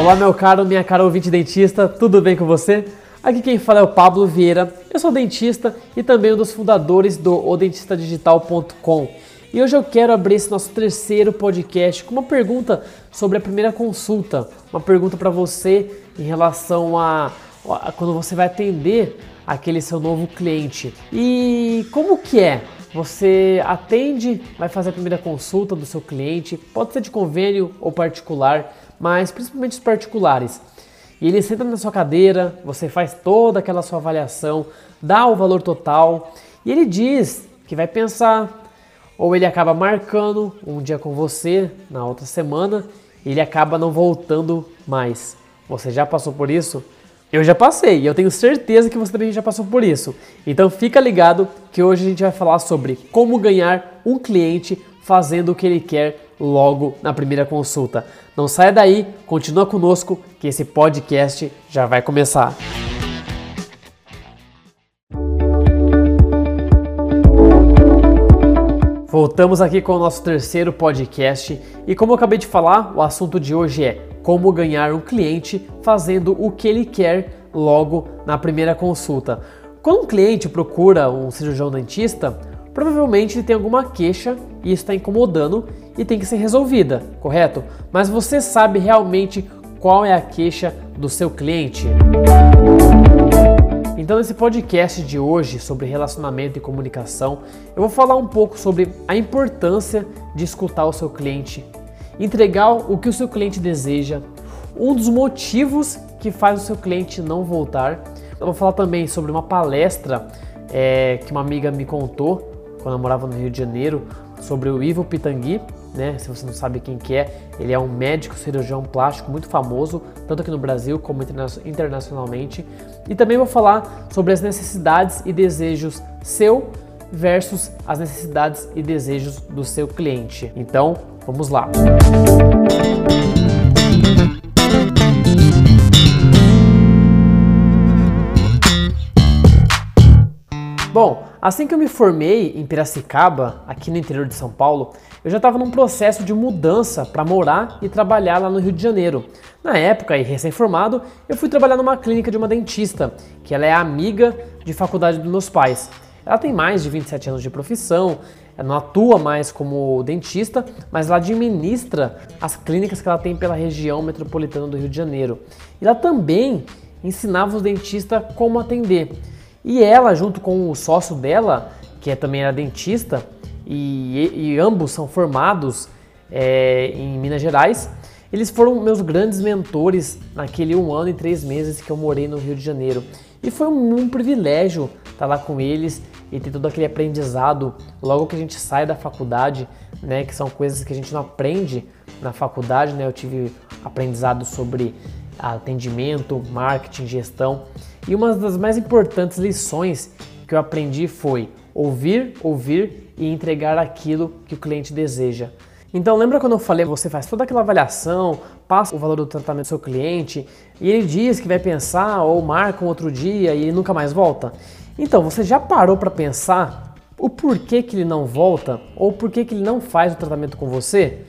Olá, meu caro, minha cara ouvinte dentista, tudo bem com você? Aqui quem fala é o Pablo Vieira, eu sou dentista e também um dos fundadores do odentistadigital.com. E hoje eu quero abrir esse nosso terceiro podcast com uma pergunta sobre a primeira consulta, uma pergunta para você em relação a, a quando você vai atender aquele seu novo cliente. E como que é? Você atende, vai fazer a primeira consulta do seu cliente, pode ser de convênio ou particular, mas principalmente os particulares. E ele senta na sua cadeira, você faz toda aquela sua avaliação, dá o valor total e ele diz que vai pensar, ou ele acaba marcando um dia com você na outra semana e ele acaba não voltando mais. Você já passou por isso? Eu já passei e eu tenho certeza que você também já passou por isso. Então fica ligado que hoje a gente vai falar sobre como ganhar um cliente fazendo o que ele quer logo na primeira consulta. Não saia daí, continua conosco que esse podcast já vai começar. Voltamos aqui com o nosso terceiro podcast e como eu acabei de falar, o assunto de hoje é como ganhar um cliente fazendo o que ele quer logo na primeira consulta. Quando um cliente procura um cirurgião dentista, provavelmente ele tem alguma queixa e está incomodando e tem que ser resolvida, correto? Mas você sabe realmente qual é a queixa do seu cliente? Então, nesse podcast de hoje sobre relacionamento e comunicação, eu vou falar um pouco sobre a importância de escutar o seu cliente entregar o que o seu cliente deseja, um dos motivos que faz o seu cliente não voltar. Eu vou falar também sobre uma palestra é, que uma amiga me contou quando eu morava no Rio de Janeiro sobre o Ivo Pitangui, né? Se você não sabe quem que é, ele é um médico cirurgião plástico muito famoso, tanto aqui no Brasil como internacionalmente. E também vou falar sobre as necessidades e desejos seu versus as necessidades e desejos do seu cliente. Então, vamos lá. Bom, assim que eu me formei em Piracicaba, aqui no interior de São Paulo, eu já estava num processo de mudança para morar e trabalhar lá no Rio de Janeiro. Na época, e recém-formado, eu fui trabalhar numa clínica de uma dentista, que ela é amiga de faculdade dos meus pais. Ela tem mais de 27 anos de profissão, não atua mais como dentista, mas ela administra as clínicas que ela tem pela região metropolitana do Rio de Janeiro. E ela também ensinava os dentistas como atender. E ela, junto com o sócio dela, que é também era dentista, e, e ambos são formados é, em Minas Gerais, eles foram meus grandes mentores naquele um ano e três meses que eu morei no Rio de Janeiro. E foi um, um privilégio estar lá com eles e ter todo aquele aprendizado logo que a gente sai da faculdade, né, que são coisas que a gente não aprende na faculdade, né? Eu tive aprendizado sobre atendimento, marketing, gestão. E uma das mais importantes lições que eu aprendi foi ouvir, ouvir e entregar aquilo que o cliente deseja. Então lembra quando eu falei, você faz toda aquela avaliação, passa o valor do tratamento do seu cliente e ele diz que vai pensar ou marca um outro dia e nunca mais volta? Então, você já parou para pensar o porquê que ele não volta ou porquê que ele não faz o tratamento com você?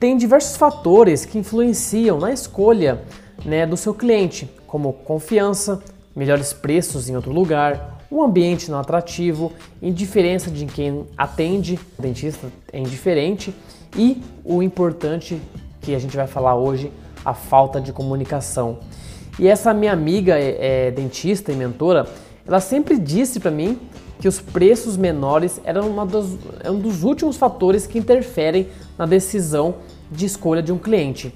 Tem diversos fatores que influenciam na escolha né, do seu cliente, como confiança, melhores preços em outro lugar, um ambiente não atrativo, indiferença de quem atende, o dentista é indiferente e o importante que a gente vai falar hoje, a falta de comunicação. E essa minha amiga é, é dentista e mentora, ela sempre disse para mim que os preços menores eram dos, é um dos últimos fatores que interferem na decisão de escolha de um cliente.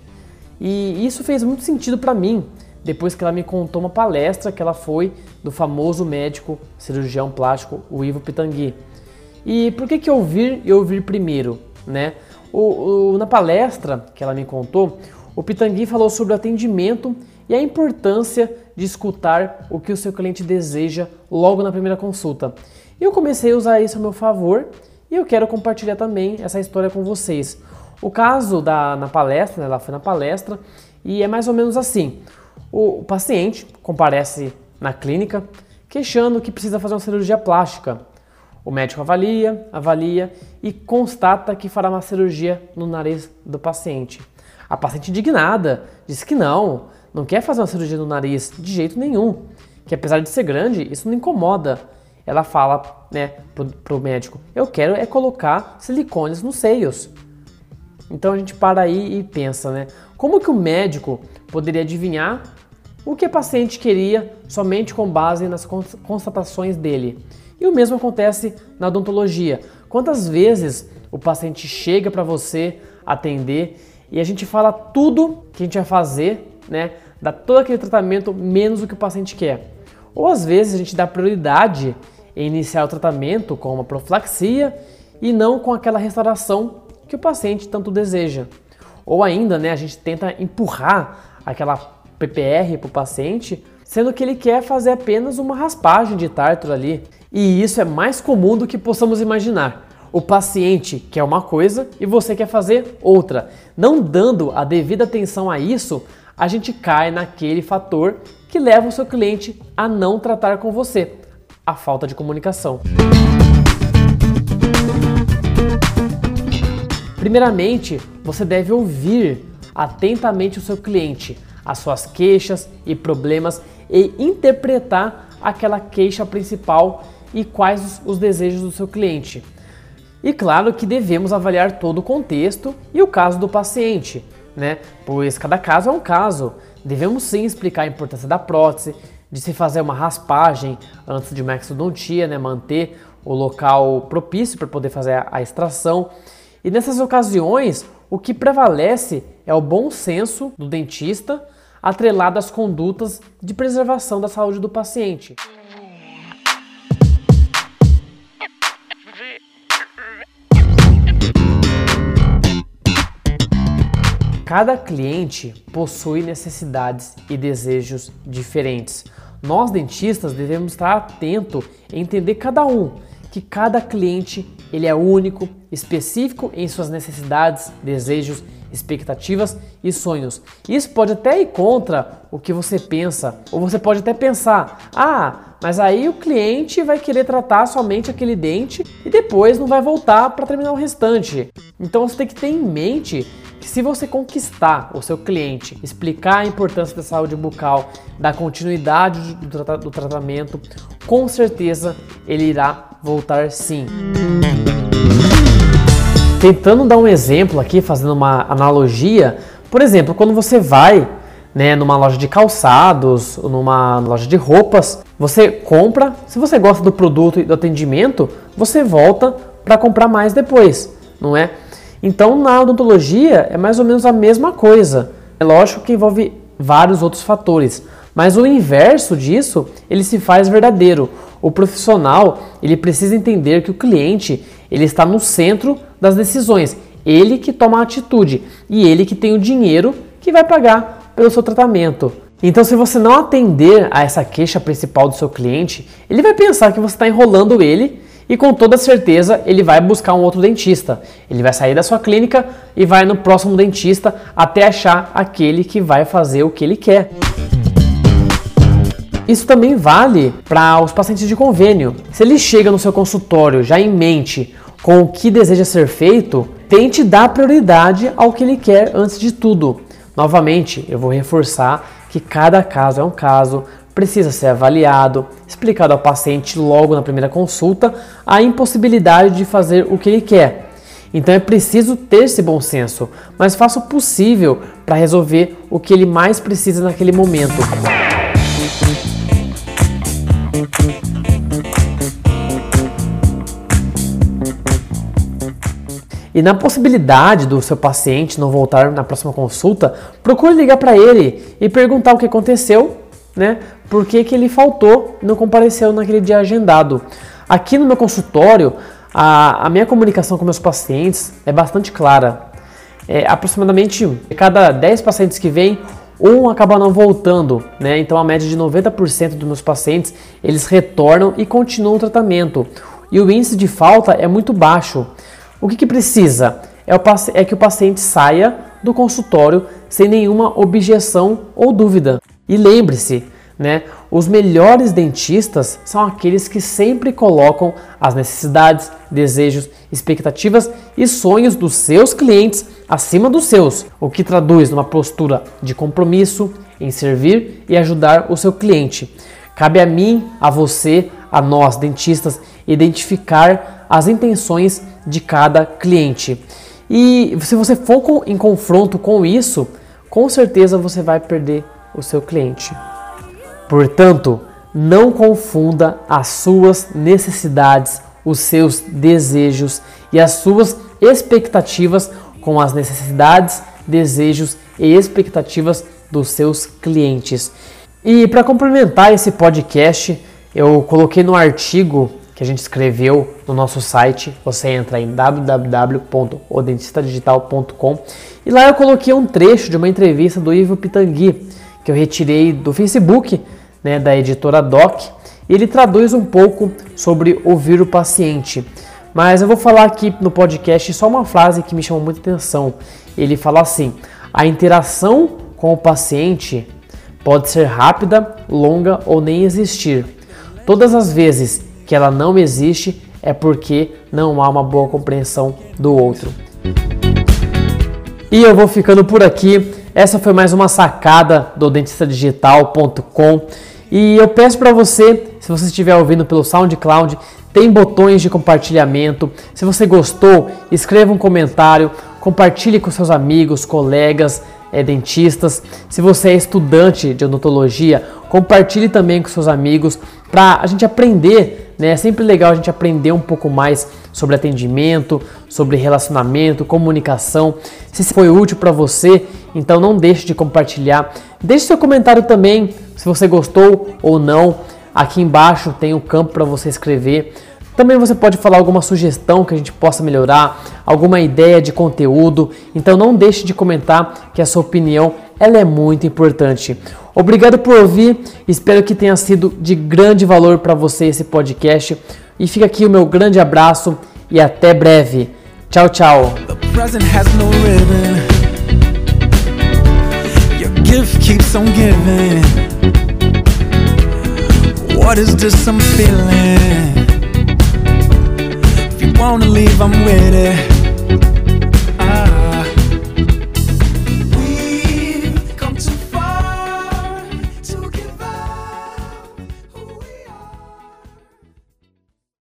E isso fez muito sentido para mim depois que ela me contou uma palestra que ela foi do famoso médico cirurgião plástico, o Ivo Pitangui. E por que, que ouvir e ouvir primeiro? Né? O, o, na palestra que ela me contou, o Pitangui falou sobre o atendimento e a importância de escutar o que o seu cliente deseja logo na primeira consulta. Eu comecei a usar isso a meu favor e eu quero compartilhar também essa história com vocês. O caso da na palestra, né, ela foi na palestra e é mais ou menos assim: o, paciente comparece na clínica queixando que precisa fazer uma cirurgia plástica. O médico avalia, avalia e constata que fará uma cirurgia no nariz do paciente. A paciente indignada disse que não, não quer fazer uma cirurgia no nariz de jeito nenhum, que apesar de ser grande, isso não incomoda. Ela fala, né, pro, pro médico, eu quero é colocar silicones nos seios. Então a gente para aí e pensa, né, como que o médico poderia adivinhar o que a paciente queria somente com base nas constatações dele? E o mesmo acontece na odontologia. Quantas vezes o paciente chega para você atender e a gente fala tudo que a gente vai fazer, né? Dá todo aquele tratamento menos o que o paciente quer. Ou às vezes a gente dá prioridade em iniciar o tratamento com uma profilaxia e não com aquela restauração que o paciente tanto deseja. Ou ainda, né, a gente tenta empurrar aquela PPR para o paciente, sendo que ele quer fazer apenas uma raspagem de tártaro ali. E isso é mais comum do que possamos imaginar. O paciente quer uma coisa e você quer fazer outra. Não dando a devida atenção a isso, a gente cai naquele fator que leva o seu cliente a não tratar com você, a falta de comunicação. Primeiramente, você deve ouvir atentamente o seu cliente, as suas queixas e problemas e interpretar aquela queixa principal e quais os desejos do seu cliente. E claro que devemos avaliar todo o contexto e o caso do paciente, né? Pois cada caso é um caso. Devemos sim explicar a importância da prótese, de se fazer uma raspagem antes de uma exodontia, né? Manter o local propício para poder fazer a extração. E nessas ocasiões, o que prevalece é o bom senso do dentista, atrelado às condutas de preservação da saúde do paciente. Cada cliente possui necessidades e desejos diferentes. Nós dentistas devemos estar atento e entender cada um, que cada cliente ele é único, específico em suas necessidades, desejos, expectativas e sonhos. Isso pode até ir contra o que você pensa, ou você pode até pensar: "Ah, mas aí o cliente vai querer tratar somente aquele dente e depois não vai voltar para terminar o restante". Então você tem que ter em mente que se você conquistar o seu cliente, explicar a importância da saúde bucal, da continuidade do, do tratamento, com certeza ele irá voltar sim. Tentando dar um exemplo aqui, fazendo uma analogia, por exemplo, quando você vai né, numa loja de calçados, numa loja de roupas, você compra, se você gosta do produto e do atendimento, você volta para comprar mais depois, não é? Então, na odontologia é mais ou menos a mesma coisa. É lógico que envolve vários outros fatores, mas o inverso disso, ele se faz verdadeiro. O profissional, ele precisa entender que o cliente, ele está no centro das decisões. Ele que toma a atitude e ele que tem o dinheiro que vai pagar pelo seu tratamento. Então, se você não atender a essa queixa principal do seu cliente, ele vai pensar que você está enrolando ele e com toda certeza ele vai buscar um outro dentista. Ele vai sair da sua clínica e vai no próximo dentista até achar aquele que vai fazer o que ele quer. Isso também vale para os pacientes de convênio. Se ele chega no seu consultório já em mente com o que deseja ser feito, tente dar prioridade ao que ele quer antes de tudo. Novamente, eu vou reforçar que cada caso é um caso, precisa ser avaliado, explicado ao paciente logo na primeira consulta a impossibilidade de fazer o que ele quer. Então é preciso ter esse bom senso, mas faça o possível para resolver o que ele mais precisa naquele momento. E na possibilidade do seu paciente não voltar na próxima consulta, procure ligar para ele e perguntar o que aconteceu né? Por que, que ele faltou, não compareceu naquele dia agendado. Aqui no meu consultório, a, a minha comunicação com meus pacientes é bastante clara. É, aproximadamente cada 10 pacientes que vêm, um acaba não voltando, né? Então a média de 90% dos meus pacientes, eles retornam e continuam o tratamento. E o índice de falta é muito baixo. O que, que precisa? É, o, é que o paciente saia do consultório sem nenhuma objeção ou dúvida. E lembre-se, né? Os melhores dentistas são aqueles que sempre colocam as necessidades, desejos, expectativas e sonhos dos seus clientes acima dos seus, o que traduz numa postura de compromisso em servir e ajudar o seu cliente. Cabe a mim, a você, a nós dentistas identificar as intenções de cada cliente. E se você for em confronto com isso, com certeza você vai perder o seu cliente. Portanto, não confunda as suas necessidades, os seus desejos e as suas expectativas com as necessidades, desejos e expectativas dos seus clientes. E para complementar esse podcast, eu coloquei no artigo que a gente escreveu no nosso site. Você entra em www.odentistadigital.com e lá eu coloquei um trecho de uma entrevista do Ivo Pitangui que eu retirei do Facebook né, da editora Doc, ele traduz um pouco sobre ouvir o paciente. Mas eu vou falar aqui no podcast só uma frase que me chamou muita atenção. Ele fala assim: a interação com o paciente pode ser rápida, longa ou nem existir. Todas as vezes que ela não existe é porque não há uma boa compreensão do outro. E eu vou ficando por aqui. Essa foi mais uma sacada do dentistadigital.com. E eu peço para você, se você estiver ouvindo pelo SoundCloud, tem botões de compartilhamento. Se você gostou, escreva um comentário, compartilhe com seus amigos, colegas, é, dentistas. Se você é estudante de odontologia, compartilhe também com seus amigos para a gente aprender. Né? É sempre legal a gente aprender um pouco mais sobre atendimento, sobre relacionamento, comunicação. Se foi útil para você, então não deixe de compartilhar. Deixe seu comentário também se você gostou ou não. Aqui embaixo tem o um campo para você escrever. Também você pode falar alguma sugestão que a gente possa melhorar, alguma ideia de conteúdo. Então não deixe de comentar que a sua opinião ela é muito importante. Obrigado por ouvir. Espero que tenha sido de grande valor para você esse podcast. E fica aqui o meu grande abraço e até breve. Tchau, tchau. gift keeps on giving. What is this I'm feeling? If you wanna leave, I'm with it.